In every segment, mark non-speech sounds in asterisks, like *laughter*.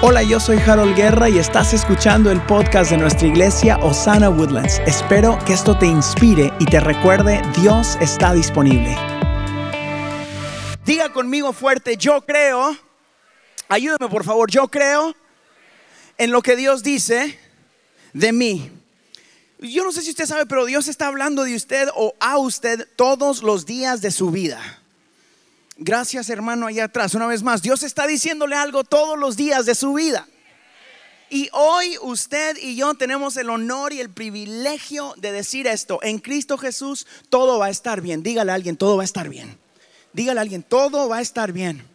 Hola, yo soy Harold Guerra y estás escuchando el podcast de nuestra iglesia Osana Woodlands. Espero que esto te inspire y te recuerde, Dios está disponible. Diga conmigo fuerte, yo creo, ayúdame por favor, yo creo en lo que Dios dice de mí. Yo no sé si usted sabe, pero Dios está hablando de usted o a usted todos los días de su vida. Gracias hermano allá atrás. Una vez más, Dios está diciéndole algo todos los días de su vida. Y hoy usted y yo tenemos el honor y el privilegio de decir esto. En Cristo Jesús todo va a estar bien. Dígale a alguien, todo va a estar bien. Dígale a alguien, todo va a estar bien.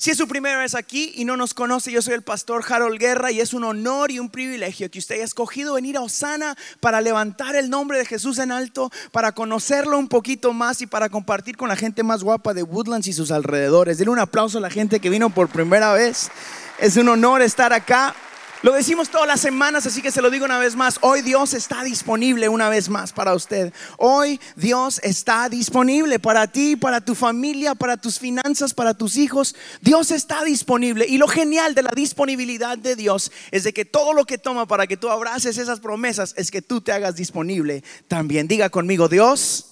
Si es su primera vez aquí y no nos conoce, yo soy el pastor Harold Guerra y es un honor y un privilegio que usted haya escogido venir a Osana para levantar el nombre de Jesús en alto, para conocerlo un poquito más y para compartir con la gente más guapa de Woodlands y sus alrededores. Denle un aplauso a la gente que vino por primera vez. Es un honor estar acá. Lo decimos todas las semanas, así que se lo digo una vez más. Hoy Dios está disponible una vez más para usted. Hoy Dios está disponible para ti, para tu familia, para tus finanzas, para tus hijos. Dios está disponible. Y lo genial de la disponibilidad de Dios es de que todo lo que toma para que tú abraces esas promesas es que tú te hagas disponible también. Diga conmigo, Dios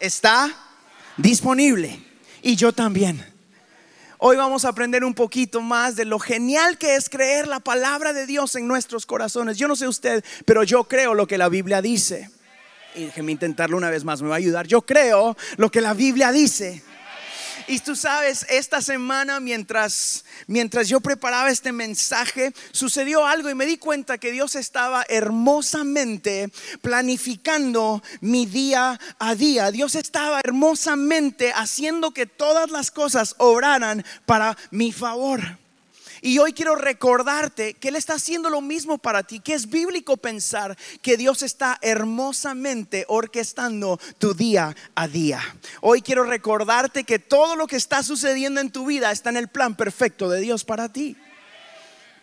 está disponible. Y yo también. Hoy vamos a aprender un poquito más de lo genial que es creer la palabra de Dios en nuestros corazones. Yo no sé usted, pero yo creo lo que la Biblia dice. Y déjeme intentarlo una vez más, me va a ayudar. Yo creo lo que la Biblia dice. Y tú sabes, esta semana mientras, mientras yo preparaba este mensaje, sucedió algo y me di cuenta que Dios estaba hermosamente planificando mi día a día. Dios estaba hermosamente haciendo que todas las cosas obraran para mi favor. Y hoy quiero recordarte que Él está haciendo lo mismo para ti, que es bíblico pensar que Dios está hermosamente orquestando tu día a día. Hoy quiero recordarte que todo lo que está sucediendo en tu vida está en el plan perfecto de Dios para ti.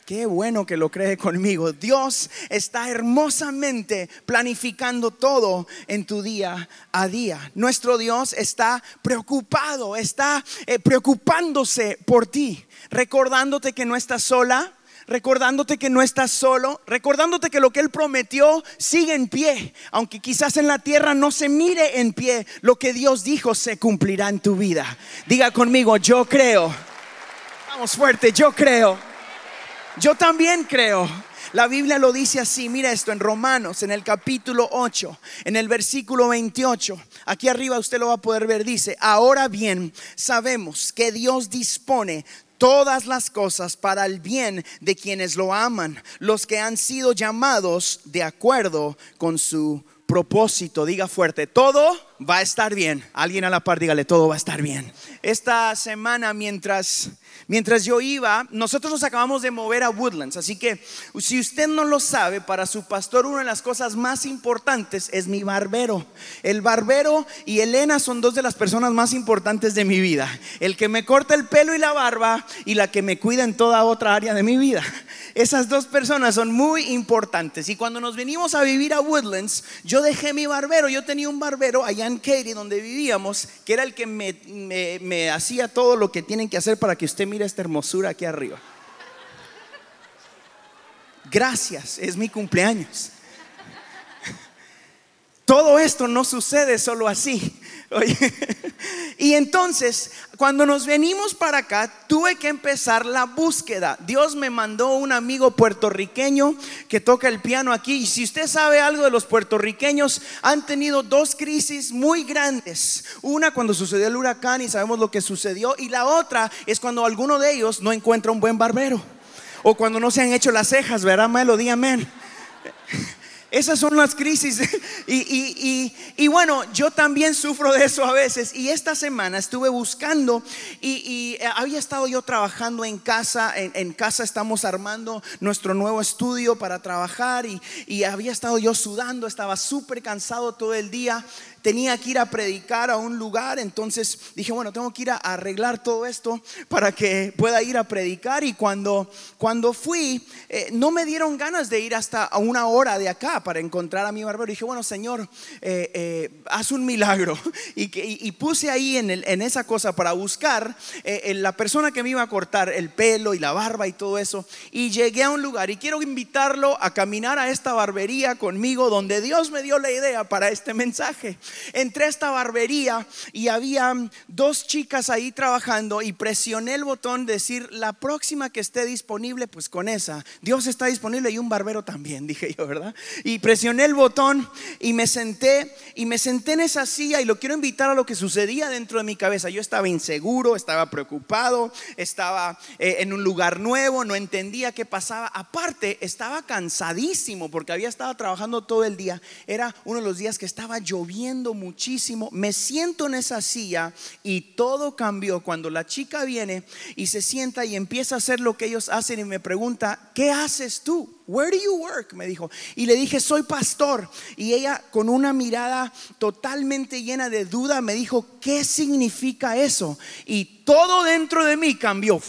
Qué bueno que lo cree conmigo. Dios está hermosamente planificando todo en tu día a día. Nuestro Dios está preocupado, está eh, preocupándose por ti recordándote que no estás sola, recordándote que no estás solo, recordándote que lo que Él prometió sigue en pie, aunque quizás en la tierra no se mire en pie, lo que Dios dijo se cumplirá en tu vida. Diga conmigo, yo creo. Vamos fuerte, yo creo. Yo también creo. La Biblia lo dice así, mira esto en Romanos, en el capítulo 8, en el versículo 28. Aquí arriba usted lo va a poder ver, dice, ahora bien, sabemos que Dios dispone todas las cosas para el bien de quienes lo aman, los que han sido llamados de acuerdo con su propósito. Diga fuerte, todo va a estar bien. Alguien a la par, dígale, todo va a estar bien. Esta semana mientras mientras yo iba, nosotros nos acabamos de mover a Woodlands, así que si usted no lo sabe, para su pastor una de las cosas más importantes es mi barbero. El barbero y Elena son dos de las personas más importantes de mi vida. El que me corta el pelo y la barba y la que me cuida en toda otra área de mi vida. Esas dos personas son muy importantes. Y cuando nos venimos a vivir a Woodlands, yo dejé mi barbero. Yo tenía un barbero allá en Katy, donde vivíamos, que era el que me, me hacía todo lo que tienen que hacer para que usted mire esta hermosura aquí arriba. Gracias, es mi cumpleaños. Todo esto no sucede solo así. Y entonces, cuando nos venimos para acá, tuve que empezar la búsqueda. Dios me mandó un amigo puertorriqueño que toca el piano aquí. Y si usted sabe algo de los puertorriqueños, han tenido dos crisis muy grandes. Una cuando sucedió el huracán y sabemos lo que sucedió. Y la otra es cuando alguno de ellos no encuentra un buen barbero. O cuando no se han hecho las cejas, ¿verdad, Melody? Amén. Esas son las crisis. *laughs* Y, bueno, yo también sufro de eso a veces. Y esta semana estuve buscando y, eh, había estado yo trabajando en casa. En, casa estamos armando nuestro nuevo estudio para trabajar y, había estado yo sudando, estaba súper cansado todo el día. tenía que ir a predicar a un lugar, entonces dije, bueno, tengo que ir a arreglar todo esto para que pueda ir a predicar. Y cuando, cuando fui, eh, no me dieron ganas de ir hasta una hora de acá para encontrar a mi barbero. dije, bueno, Señor, eh, eh, haz un milagro. *laughs* Y, y, puse ahí en, el, en, esa cosa para buscar la persona que me iba a cortar el pelo y la barba y todo eso. Y llegué a un lugar y quiero invitarlo a caminar a esta barbería conmigo donde Dios me dio la idea para este mensaje. Entré a esta barbería y había dos chicas ahí trabajando y presioné el botón de decir la próxima que esté disponible, pues con esa. Dios está disponible y un barbero también, *laughs* dije yo, ¿verdad? Y presioné el botón y me senté y me senté en esa silla y lo quiero invitar a lo que sucedía dentro de mi cabeza. Yo estaba inseguro, estaba preocupado, estaba eh, en un lugar nuevo, no entendía qué pasaba. Aparte, estaba cansadísimo porque había estado trabajando todo el día. Era uno de los días que estaba lloviendo muchísimo. Me siento en esa silla y todo cambió cuando la chica viene y se sienta y empieza a hacer lo que ellos hacen y me pregunta, ¿qué haces tú? Where do you work? Me dijo. Y le dije, soy pastor. Y ella con una mirada totalmente llena de duda me dijo, ¿qué significa eso? Y todo dentro de mí cambió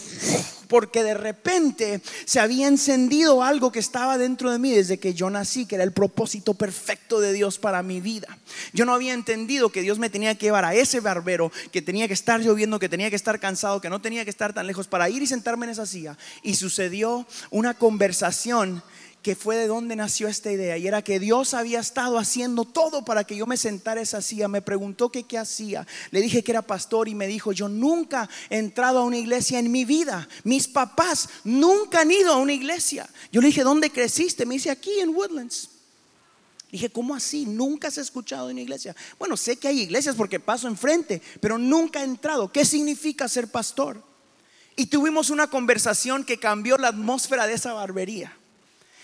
porque de repente se había encendido algo que estaba dentro de mí desde que yo nací, que era el propósito perfecto de Dios para mi vida. Yo no había entendido que Dios me tenía que llevar a ese barbero, que tenía que estar lloviendo, que tenía que estar cansado, que no tenía que estar tan lejos para ir y sentarme en esa silla. Y sucedió una conversación que fue de donde nació esta idea y era que Dios había estado haciendo todo para que yo me sentara esa silla. Me preguntó que qué hacía. Le dije que era pastor y me dijo, yo nunca he entrado a una iglesia en mi vida. Mis papás nunca han ido a una iglesia. Yo le dije, ¿dónde creciste? Me dice, aquí en Woodlands. Dije, ¿cómo así? Nunca has escuchado en una iglesia. Bueno, sé que hay iglesias porque paso enfrente, pero nunca he entrado. ¿Qué significa ser pastor? Y tuvimos una conversación que cambió la atmósfera de esa barbería.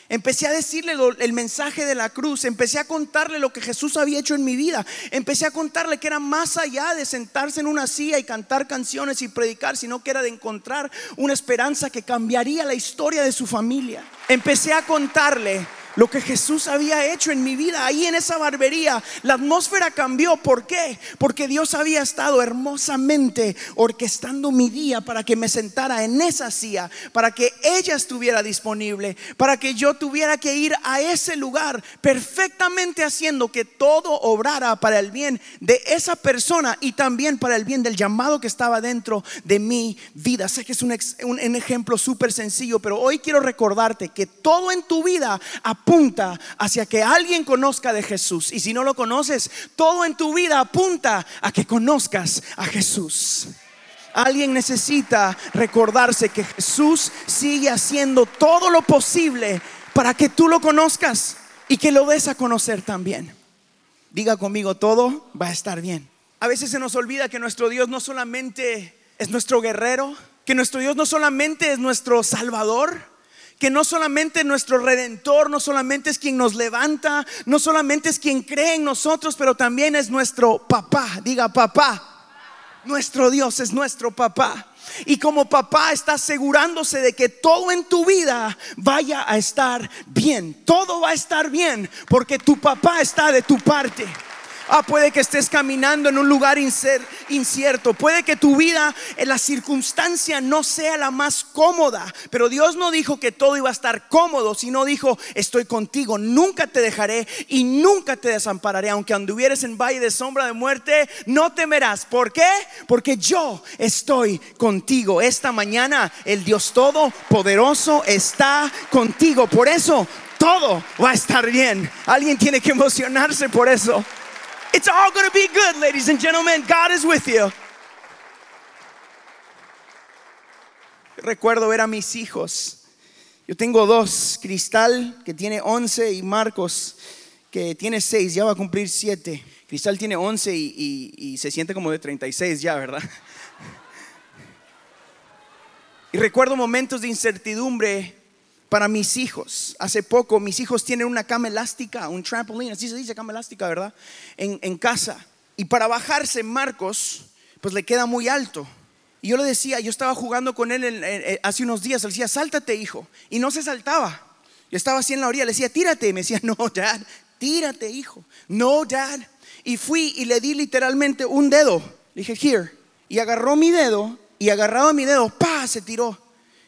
Empecé a decirle el mensaje de la cruz, empecé a contarle lo que Jesús había hecho en mi vida, empecé a contarle que era más allá de sentarse en una silla y cantar canciones y predicar, sino que era de encontrar una esperanza que cambiaría la historia de su familia. Empecé a contarle lo que Jesús había hecho en mi vida, ahí en esa barbería, la atmósfera cambió. ¿Por qué? Porque Dios había estado hermosamente orquestando mi día para que me sentara en esa silla, para que ella estuviera disponible, para que yo tuviera que ir a ese lugar, perfectamente haciendo que todo obrara para el bien de esa persona y también para el bien del llamado que estaba dentro de mi vida. Sé que es un, ejemplo súper sencillo, pero hoy quiero recordarte que todo en tu vida hacia que alguien conozca de Jesús. Y si no lo conoces, todo en tu vida apunta a que conozcas a Jesús. Alguien necesita recordarse que Jesús sigue haciendo todo lo posible para que tú lo conozcas y que lo des a conocer también. Diga conmigo, todo va a estar bien. A veces se nos olvida que nuestro Dios no solamente es nuestro guerrero, que nuestro Dios no solamente es nuestro salvador, que no solamente nuestro redentor, no solamente es quien nos levanta, no solamente es quien cree en nosotros, pero también es nuestro papá. Diga papá. Nuestro Dios es nuestro papá. Y como papá está asegurándose de que todo en tu vida vaya a estar bien. Todo va a estar bien porque tu papá está de tu parte. Ah, puede que estés caminando en un lugar incierto. Puede que tu vida, en la circunstancia no sea la más cómoda. Pero Dios no dijo que todo iba a estar cómodo, sino dijo, estoy contigo, nunca te dejaré y nunca te desampararé. Aunque anduvieres en valle de sombra de muerte, no temerás. ¿Por qué? Porque yo estoy contigo. Esta mañana el Dios Todopoderoso está contigo. Por eso todo va a estar bien. Alguien tiene que emocionarse por eso. It's all to be good, ladies and gentlemen. God is with you. Recuerdo ver a mis hijos. Yo tengo dos, Cristal, que tiene 11, y Marcos, que tiene 6, ya va a cumplir 7. Cristal tiene 11 y, y se siente como de 36 ya, ¿verdad? *laughs* Y recuerdo momentos de incertidumbre para mis hijos. Hace poco mis hijos tienen una cama elástica, un trampolín, así se dice cama elástica, ¿verdad? En, casa. Y para bajarse Marcos, pues le queda muy alto. Y yo le decía, yo estaba jugando con él hace unos días, le decía, sáltate hijo. Y no se saltaba. Yo estaba así en la orilla, le decía, tírate. Y me decía, *laughs* no, dad, tírate hijo. No, dad. y fui y le di literalmente un dedo. Le dije, here. Y agarró mi dedo y agarrado mi dedo, pa, se tiró.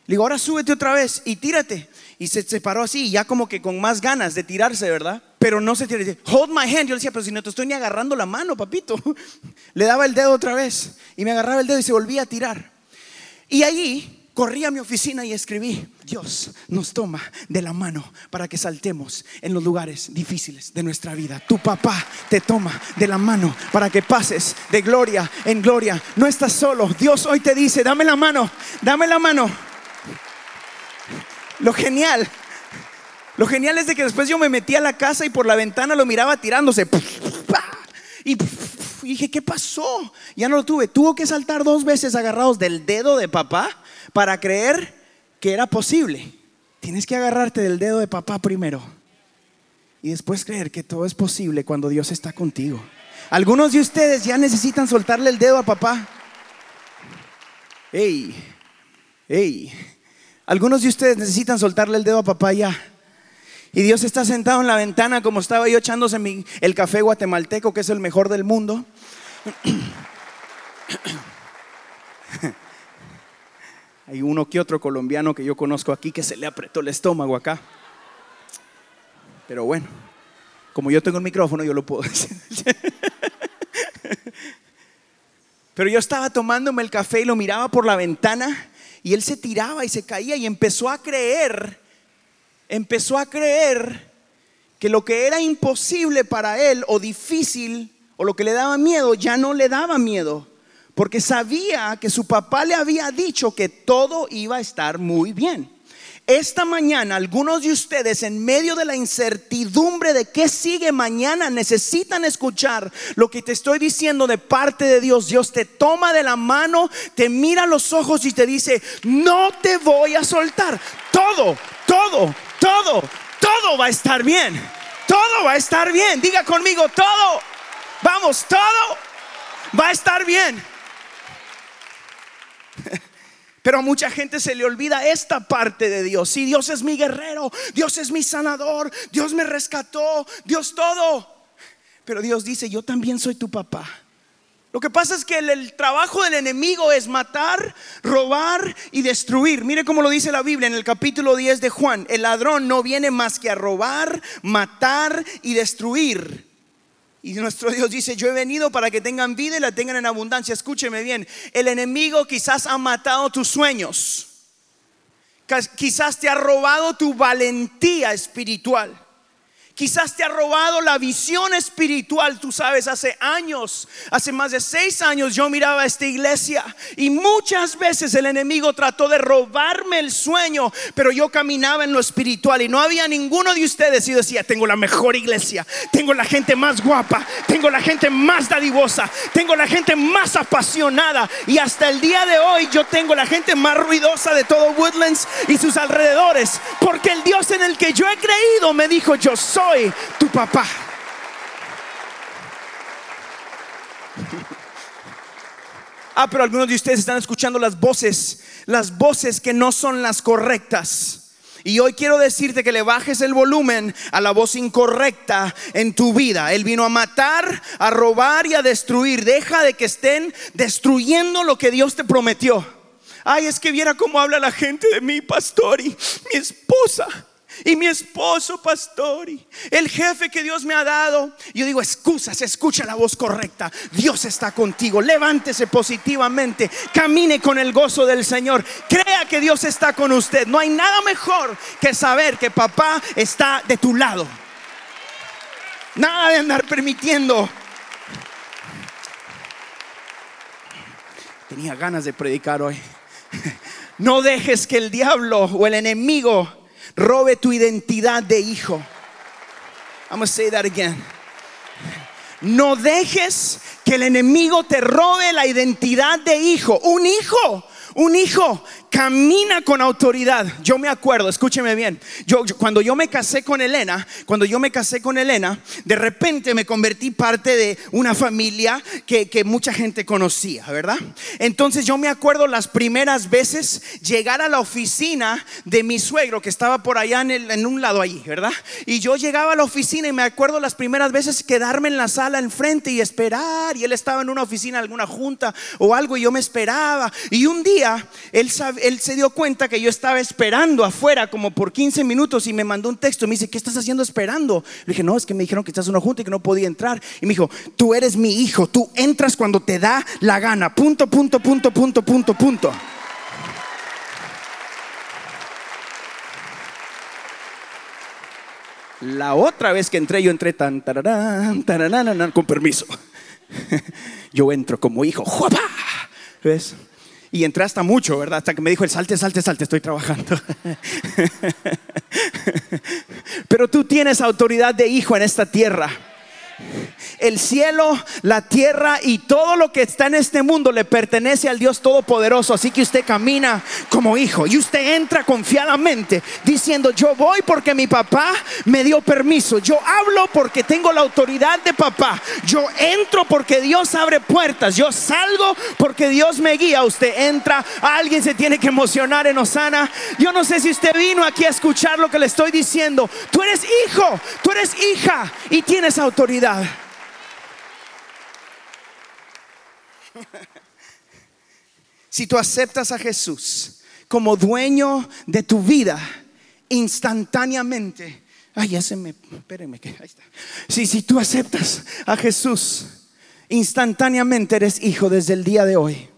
Le digo, ahora súbete otra vez y tírate. Y se separó así, ya como que con más ganas de tirarse, ¿verdad? Pero no se tiró. Hold my hand. Yo le decía, pero si no te estoy ni agarrando la mano, papito. *laughs* Le daba el dedo otra vez y me agarraba el dedo y se volvía a tirar. Y ahí corrí a mi oficina y escribí, Dios nos toma de la mano para que saltemos en los lugares difíciles de nuestra vida. Tu papá te toma de la mano para que pases de gloria en gloria. No estás solo. Dios hoy te dice, dame la mano, dame la mano. Lo genial, lo genial es de que después yo me metí a la casa y por la ventana lo miraba tirándose. Y dije, ¿qué pasó? Ya no lo tuve. Tuvo que saltar dos veces agarrados del dedo de papá para creer que era posible. Tienes que agarrarte del dedo de papá primero y después creer que todo es posible cuando Dios está contigo. Algunos de ustedes ya necesitan soltarle el dedo a papá. Hey, hey. Algunos de ustedes necesitan soltarle el dedo a papá ya. Y Dios está sentado en la ventana como estaba yo echándose el café guatemalteco, que es el mejor del mundo. *coughs* Hay uno que otro colombiano que yo conozco aquí que se le apretó el estómago acá. Pero bueno, como yo tengo el micrófono, yo lo puedo *laughs* decir. Pero yo estaba tomándome el café y lo miraba por la ventana y él se tiraba y se caía y empezó a creer, empezó a creer que lo que era imposible para él o difícil o lo que le daba miedo ya no le daba miedo porque sabía que su papá le había dicho que todo iba a estar muy bien. Esta mañana algunos de ustedes en medio de la incertidumbre de qué sigue mañana necesitan escuchar lo que te estoy diciendo de parte de Dios. Dios te toma de la mano, te mira a los ojos y te dice, no te voy a soltar. Todo, todo, todo, todo va a estar bien. Todo va a estar bien. Diga conmigo, todo. Vamos, todo va a estar bien. *laughs* Pero a mucha gente se le olvida esta parte de Dios. Si Dios es mi guerrero, Dios es mi sanador, Dios me rescató, Dios todo. Pero Dios dice, yo también soy tu papá. Lo que pasa es que el, trabajo del enemigo es matar, robar y destruir. Mire cómo lo dice la Biblia en el capítulo 10 de Juan. El ladrón no viene más que a robar, matar y destruir. Y nuestro Dios dice, yo he venido para que tengan vida y la tengan en abundancia. Escúcheme bien, el enemigo quizás ha matado tus sueños. Quizás te ha robado tu valentía espiritual. Quizás te ha robado la visión espiritual. Tú sabes, hace años, hace más de seis años yo miraba esta iglesia y muchas veces el enemigo trató de robarme el sueño, pero yo caminaba en lo espiritual y no había ninguno de ustedes y decía, tengo la mejor iglesia, tengo la gente más guapa, tengo la gente más dadivosa, tengo la gente más apasionada y hasta el día de hoy yo tengo la gente más ruidosa de todo Woodlands y sus alrededores, porque el Dios en el que yo he creído me dijo, yo soy tu papá. Ah, pero algunos de ustedes están escuchando las voces, las voces que no son las correctas. Y hoy quiero decirte que le bajes el volumen a la voz incorrecta en tu vida. Él vino a matar, a robar y a destruir. Deja de que estén destruyendo lo que Dios te prometió. Ay, es que viera cómo habla la gente de mí, pastor, y mi esposa y mi esposo pastor y el jefe que Dios me ha dado. Yo digo, excusas, escucha la voz correcta. Dios está contigo. Levántese positivamente. Camine con el gozo del Señor. Crea que Dios está con usted. No hay nada mejor que saber que papá está de tu lado. Nada de andar permitiendo. Tenía ganas de predicar hoy. *laughs* No dejes que el diablo o el enemigo robe tu identidad de hijo. I'm gonna say that again. No dejes que el enemigo te robe la identidad de hijo. Un hijo Un hijo camina con autoridad. Yo me acuerdo, escúcheme bien. Yo, cuando yo me casé con Elena, cuando yo me casé con Elena, de repente me convertí parte de una familia que, mucha gente conocía, ¿verdad? Entonces yo me acuerdo las primeras veces llegar a la oficina de mi suegro que estaba por allá en, en un lado allí, ¿verdad? Y yo llegaba a la oficina y me acuerdo las primeras veces quedarme en la sala enfrente y esperar. Y él estaba en una oficina, alguna junta o algo y yo me esperaba. Y un día él, él se dio cuenta que yo estaba esperando afuera como por 15 minutos y me mandó un texto. Me dice, ¿qué estás haciendo esperando? Le dije, no, es que me dijeron que estás en una junta y que no podía entrar. Y me dijo, tú eres mi hijo, tú entras cuando te da la gana. Punto, punto, punto, punto, punto, punto. La otra vez que entré, yo entré tan, tararán, tararán, con permiso. *laughs* Yo entro como hijo. ¿Ves? Y entré hasta mucho, ¿verdad? Hasta que me dijo el salte, salte, salte, estoy trabajando. *laughs* Pero tú tienes autoridad de hijo en esta tierra el cielo, la tierra y todo lo que está en este mundo le pertenece al Dios Todopoderoso. Así que usted camina como hijo y usted entra confiadamente diciendo, yo voy porque mi papá me dio permiso. Yo hablo porque tengo la autoridad de papá. Yo entro porque Dios abre puertas. Yo salgo porque Dios me guía. Usted entra, alguien se tiene que emocionar en Osana. Yo no sé si usted vino aquí a escuchar lo que le estoy diciendo. Tú eres hijo, tú eres hija y tienes autoridad. *laughs* si tú aceptas a Jesús como dueño de tu vida, instantáneamente, ay, espérenme que ahí está. Si, si tú aceptas a Jesús, instantáneamente eres hijo desde el día de hoy.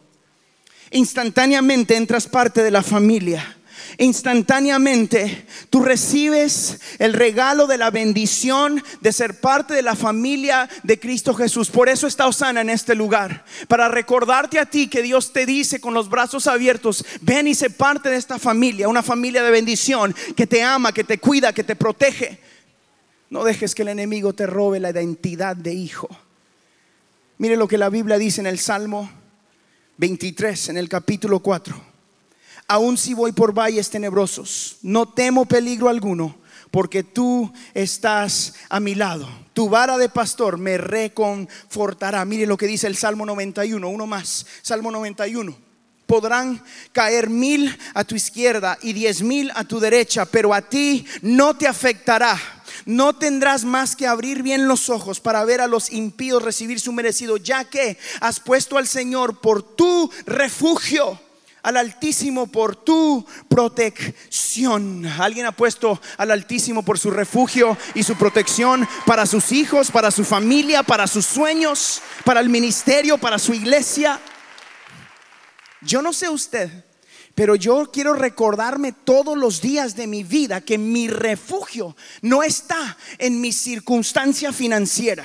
Instantáneamente entras parte de la familia instantáneamente tú recibes el regalo de la bendición de ser parte de la familia de Cristo Jesús. Por eso está Osana en este lugar, para recordarte a ti que Dios te dice con los brazos abiertos, ven y sé parte de esta familia, una familia de bendición que te ama, que te cuida, que te protege. No dejes que el enemigo te robe la identidad de hijo. Mire lo que la Biblia dice en el Salmo 23, en el capítulo 4 aun si voy por valles tenebrosos, no temo peligro alguno, porque tú estás a mi lado. Tu vara de pastor me reconfortará. Mire lo que dice el Salmo 91, uno más, Salmo 91 podrán caer mil a tu izquierda y diez mil a tu derecha, pero a ti no te afectará. No tendrás más que abrir bien los ojos para ver a los impíos recibir su merecido, ya que has puesto al Señor por tu refugio al Altísimo por tu protección. Alguien ha puesto al Altísimo por su refugio y su protección para sus hijos, para su familia, para sus sueños, para el ministerio, para su iglesia. Yo no sé usted, pero yo quiero recordarme todos los días de mi vida que mi refugio no está en mi circunstancia financiera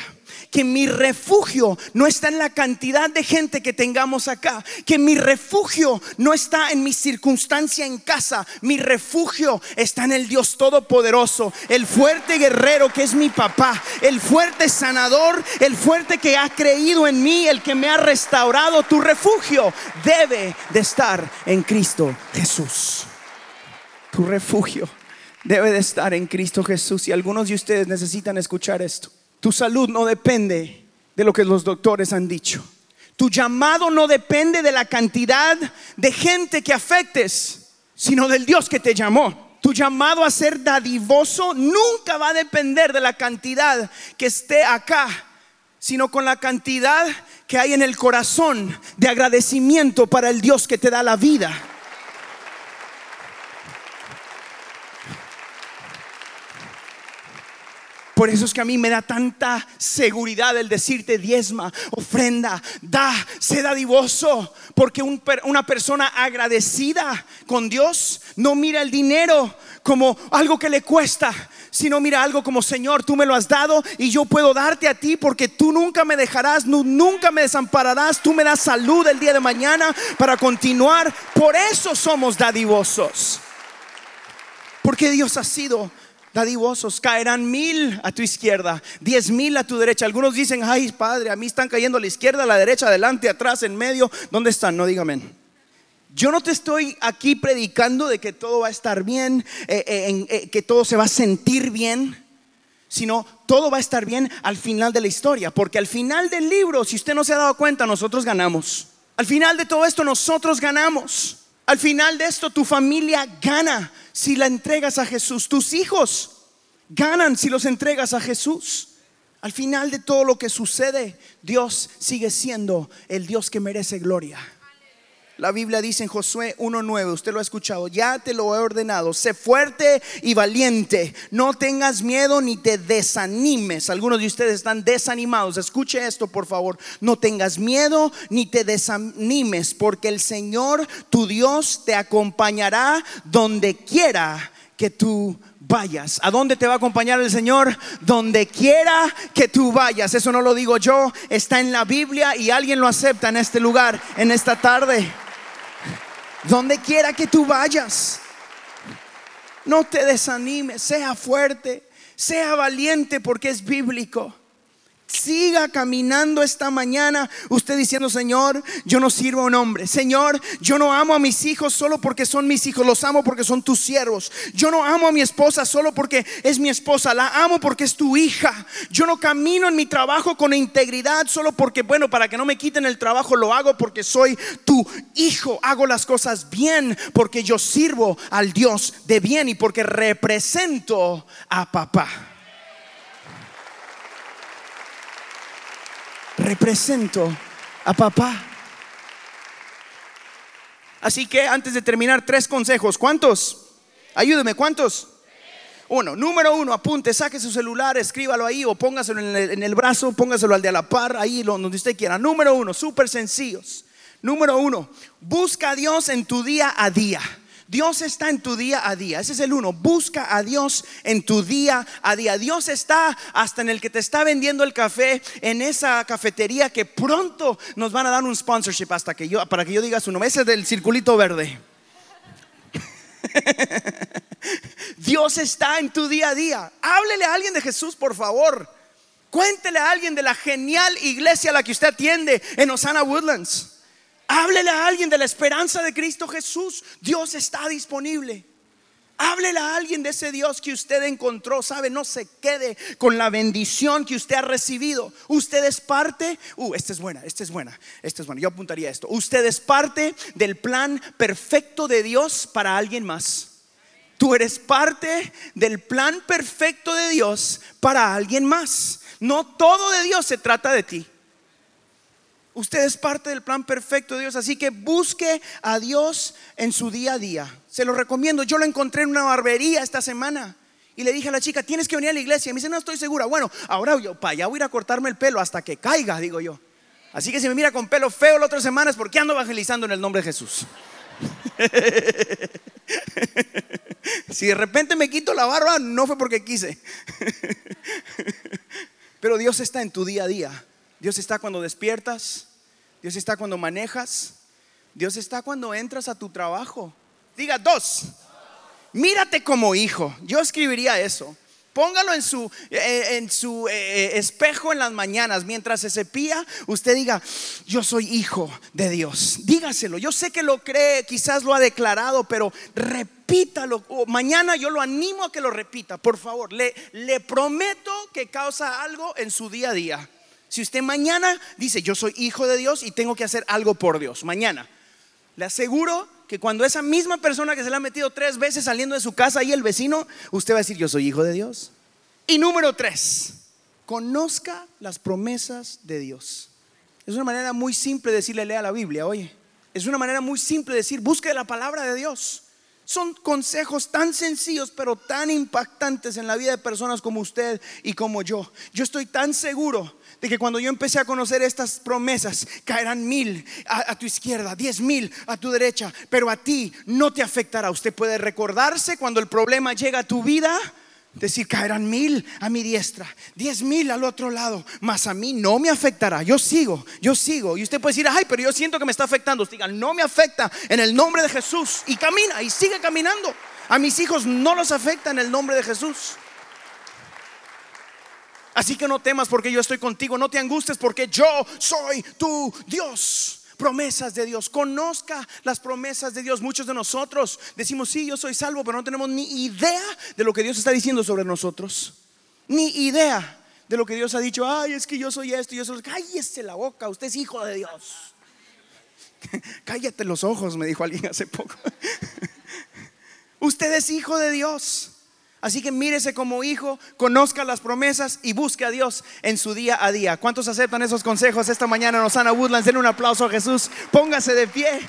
que mi refugio no está en la cantidad de gente que tengamos acá, que mi refugio no está en mi circunstancia en casa, mi refugio está en el Dios Todopoderoso, el fuerte guerrero que es mi papá, el fuerte sanador, el fuerte que ha creído en mí, el que me ha restaurado. Tu refugio debe de estar en Cristo Jesús. Tu refugio debe de estar en Cristo Jesús y algunos de ustedes necesitan escuchar esto. Tu salud no depende de lo que los doctores han dicho. Tu llamado no depende de la cantidad de gente que afectes, sino del Dios que te llamó. Tu llamado a ser dadivoso nunca va a depender de la cantidad que esté acá, sino con la cantidad que hay en el corazón de agradecimiento para el Dios que te da la vida. Por eso es que a mí me da tanta seguridad el decirte diezma, ofrenda, da, sé dadivoso. Porque una persona agradecida con Dios no mira el dinero como algo que le cuesta, sino mira algo como Señor, tú me lo has dado y yo puedo darte a ti porque tú nunca me dejarás, nunca me desampararás, tú me das salud el día de mañana para continuar. Por eso somos dadivosos. Porque Dios ha sido dadivosos. Caerán mil a tu izquierda, diez mil a tu derecha. Algunos dicen, ay Padre, a mí están cayendo a la izquierda, a la derecha, adelante, atrás, en medio. ¿Dónde están? No dígame. Yo no te estoy aquí predicando de que todo va a estar bien, eh, eh, eh, que todo se va a sentir bien, sino todo va a estar bien al final de la historia, porque al final del libro, si usted no se ha dado cuenta, nosotros ganamos. Al final de todo esto, nosotros ganamos. Al final de esto, tu familia gana si la entregas a Jesús. Tus hijos ganan si los entregas a Jesús. Al final de todo lo que sucede, Dios sigue siendo el Dios que merece gloria. La Biblia dice en Josué 1.9, usted lo ha escuchado, ya te lo he ordenado, sé fuerte y valiente, no tengas miedo ni te desanimes. Algunos de ustedes están desanimados, escuche esto por favor, no tengas miedo ni te desanimes, porque el Señor tu Dios te acompañará donde quiera que tú vayas. ¿A dónde te va a acompañar el Señor? Donde quiera que tú vayas. Eso no lo digo yo, está en la Biblia y alguien lo acepta en este lugar, en esta tarde donde quiera que tú vayas. No te desanimes, sea fuerte, sea valiente porque es bíblico. Siga caminando esta mañana usted diciendo, Señor, yo no sirvo a un hombre. Señor, yo no amo a mis hijos solo porque son mis hijos, los amo porque son tus siervos. Yo no amo a mi esposa solo porque es mi esposa, la amo porque es tu hija. Yo no camino en mi trabajo con integridad solo porque, bueno, para que no me quiten el trabajo, lo hago porque soy tu hijo. Hago las cosas bien porque yo sirvo al Dios de bien y porque represento a papá. Represento a papá. Así que antes de terminar, tres consejos. ¿Cuántos? Ayúdeme, ¿cuántos? Uno, número uno, apunte, saque su celular, escríbalo ahí o póngaselo en el, brazo, póngaselo al de a la par, ahí donde usted quiera. Número uno, súper sencillos. Número uno, busca a Dios en tu día a día. Dios está en tu día a día. Ese es el uno. Busca a Dios en tu día a día. Dios está hasta en el que te está vendiendo el café en esa cafetería que pronto nos van a dar un sponsorship hasta que yo para que yo diga su nombre. Ese del circulito verde. *laughs* Dios está en tu día a día. Háblele a alguien de Jesús, por favor. Cuéntele a alguien de la genial iglesia a la que usted atiende en Osana Woodlands. Háblele a alguien de la esperanza de Cristo Jesús. Dios está disponible. Háblele a alguien de ese Dios que usted encontró. Sabe, no se quede con la bendición que usted ha recibido. Usted es parte. Uh, esta es buena, esta es buena, esta es buena. Yo apuntaría esto. Usted es parte del plan perfecto de Dios para alguien más. Tú eres parte del plan perfecto de Dios para alguien más. No todo de Dios se trata de ti. Usted es parte del plan perfecto de Dios, así que busque a Dios en su día a día. Se lo recomiendo. Yo lo encontré en una barbería esta semana. Y le dije a la chica, tienes que venir a la iglesia. Y me dice, no estoy segura. Bueno, ahora yo para allá voy a ir a cortarme el pelo hasta que caiga, digo yo. Así que si me mira con pelo feo la otra semana es porque ando evangelizando en el nombre de Jesús. *laughs* si de repente me quito la barba, no fue porque quise. *laughs* Pero Dios está en tu día a día. Dios está cuando despiertas, Dios está cuando manejas, Dios está cuando entras a tu trabajo. Diga dos, mírate como hijo. Yo escribiría eso. Póngalo en su, eh, en su eh, espejo en las mañanas. Mientras se cepilla, usted diga, yo soy hijo de Dios. Dígaselo. Yo sé que lo cree, quizás lo ha declarado, pero repítalo. mañana yo lo animo a que lo repita, por favor. Le, le prometo que causa algo en su día a día. Si usted mañana dice, yo soy hijo de Dios y tengo que hacer algo por Dios, mañana, le aseguro que cuando esa misma persona que se le ha metido tres veces saliendo de su casa y el vecino, usted va a decir, yo soy hijo de Dios. Y número tres, conozca las promesas de Dios. Es una manera muy simple de decirle, lea la Biblia, oye. Es una manera muy simple de decir, busque la palabra de Dios. Son consejos tan sencillos pero tan impactantes en la vida de personas como usted y como yo. Yo estoy tan seguro de que cuando yo empecé a conocer estas promesas, caerán mil a, tu izquierda, diez mil a tu derecha, pero a ti no te afectará. Usted puede recordarse cuando el problema llega a tu vida. Decir, caerán mil a mi diestra, diez mil al otro lado, mas a mí no me afectará. Yo sigo, yo sigo. Y usted puede decir, ay, pero yo siento que me está afectando. Diga, no me afecta en el nombre de Jesús. Y camina y sigue caminando. A mis hijos no los afecta en el nombre de Jesús. Así que no temas porque yo estoy contigo, no te angustes porque yo soy tu Dios. promesas de Dios, conozca las promesas de Dios. Muchos de nosotros decimos, sí, yo soy salvo, pero no tenemos ni idea de lo que Dios está diciendo sobre nosotros. Ni idea de lo que Dios ha dicho. Ay, es que yo soy esto y yo soy... Cállese la boca, usted es hijo de Dios. *laughs* Cállate los ojos, me dijo alguien hace poco. *laughs* Usted es hijo de Dios. Así que mírese como hijo, conozca las promesas y busque a Dios en su día a día. ¿Cuántos aceptan esos consejos esta mañana Osana Woodlands? Denle un aplauso a Jesús. Póngase de pie.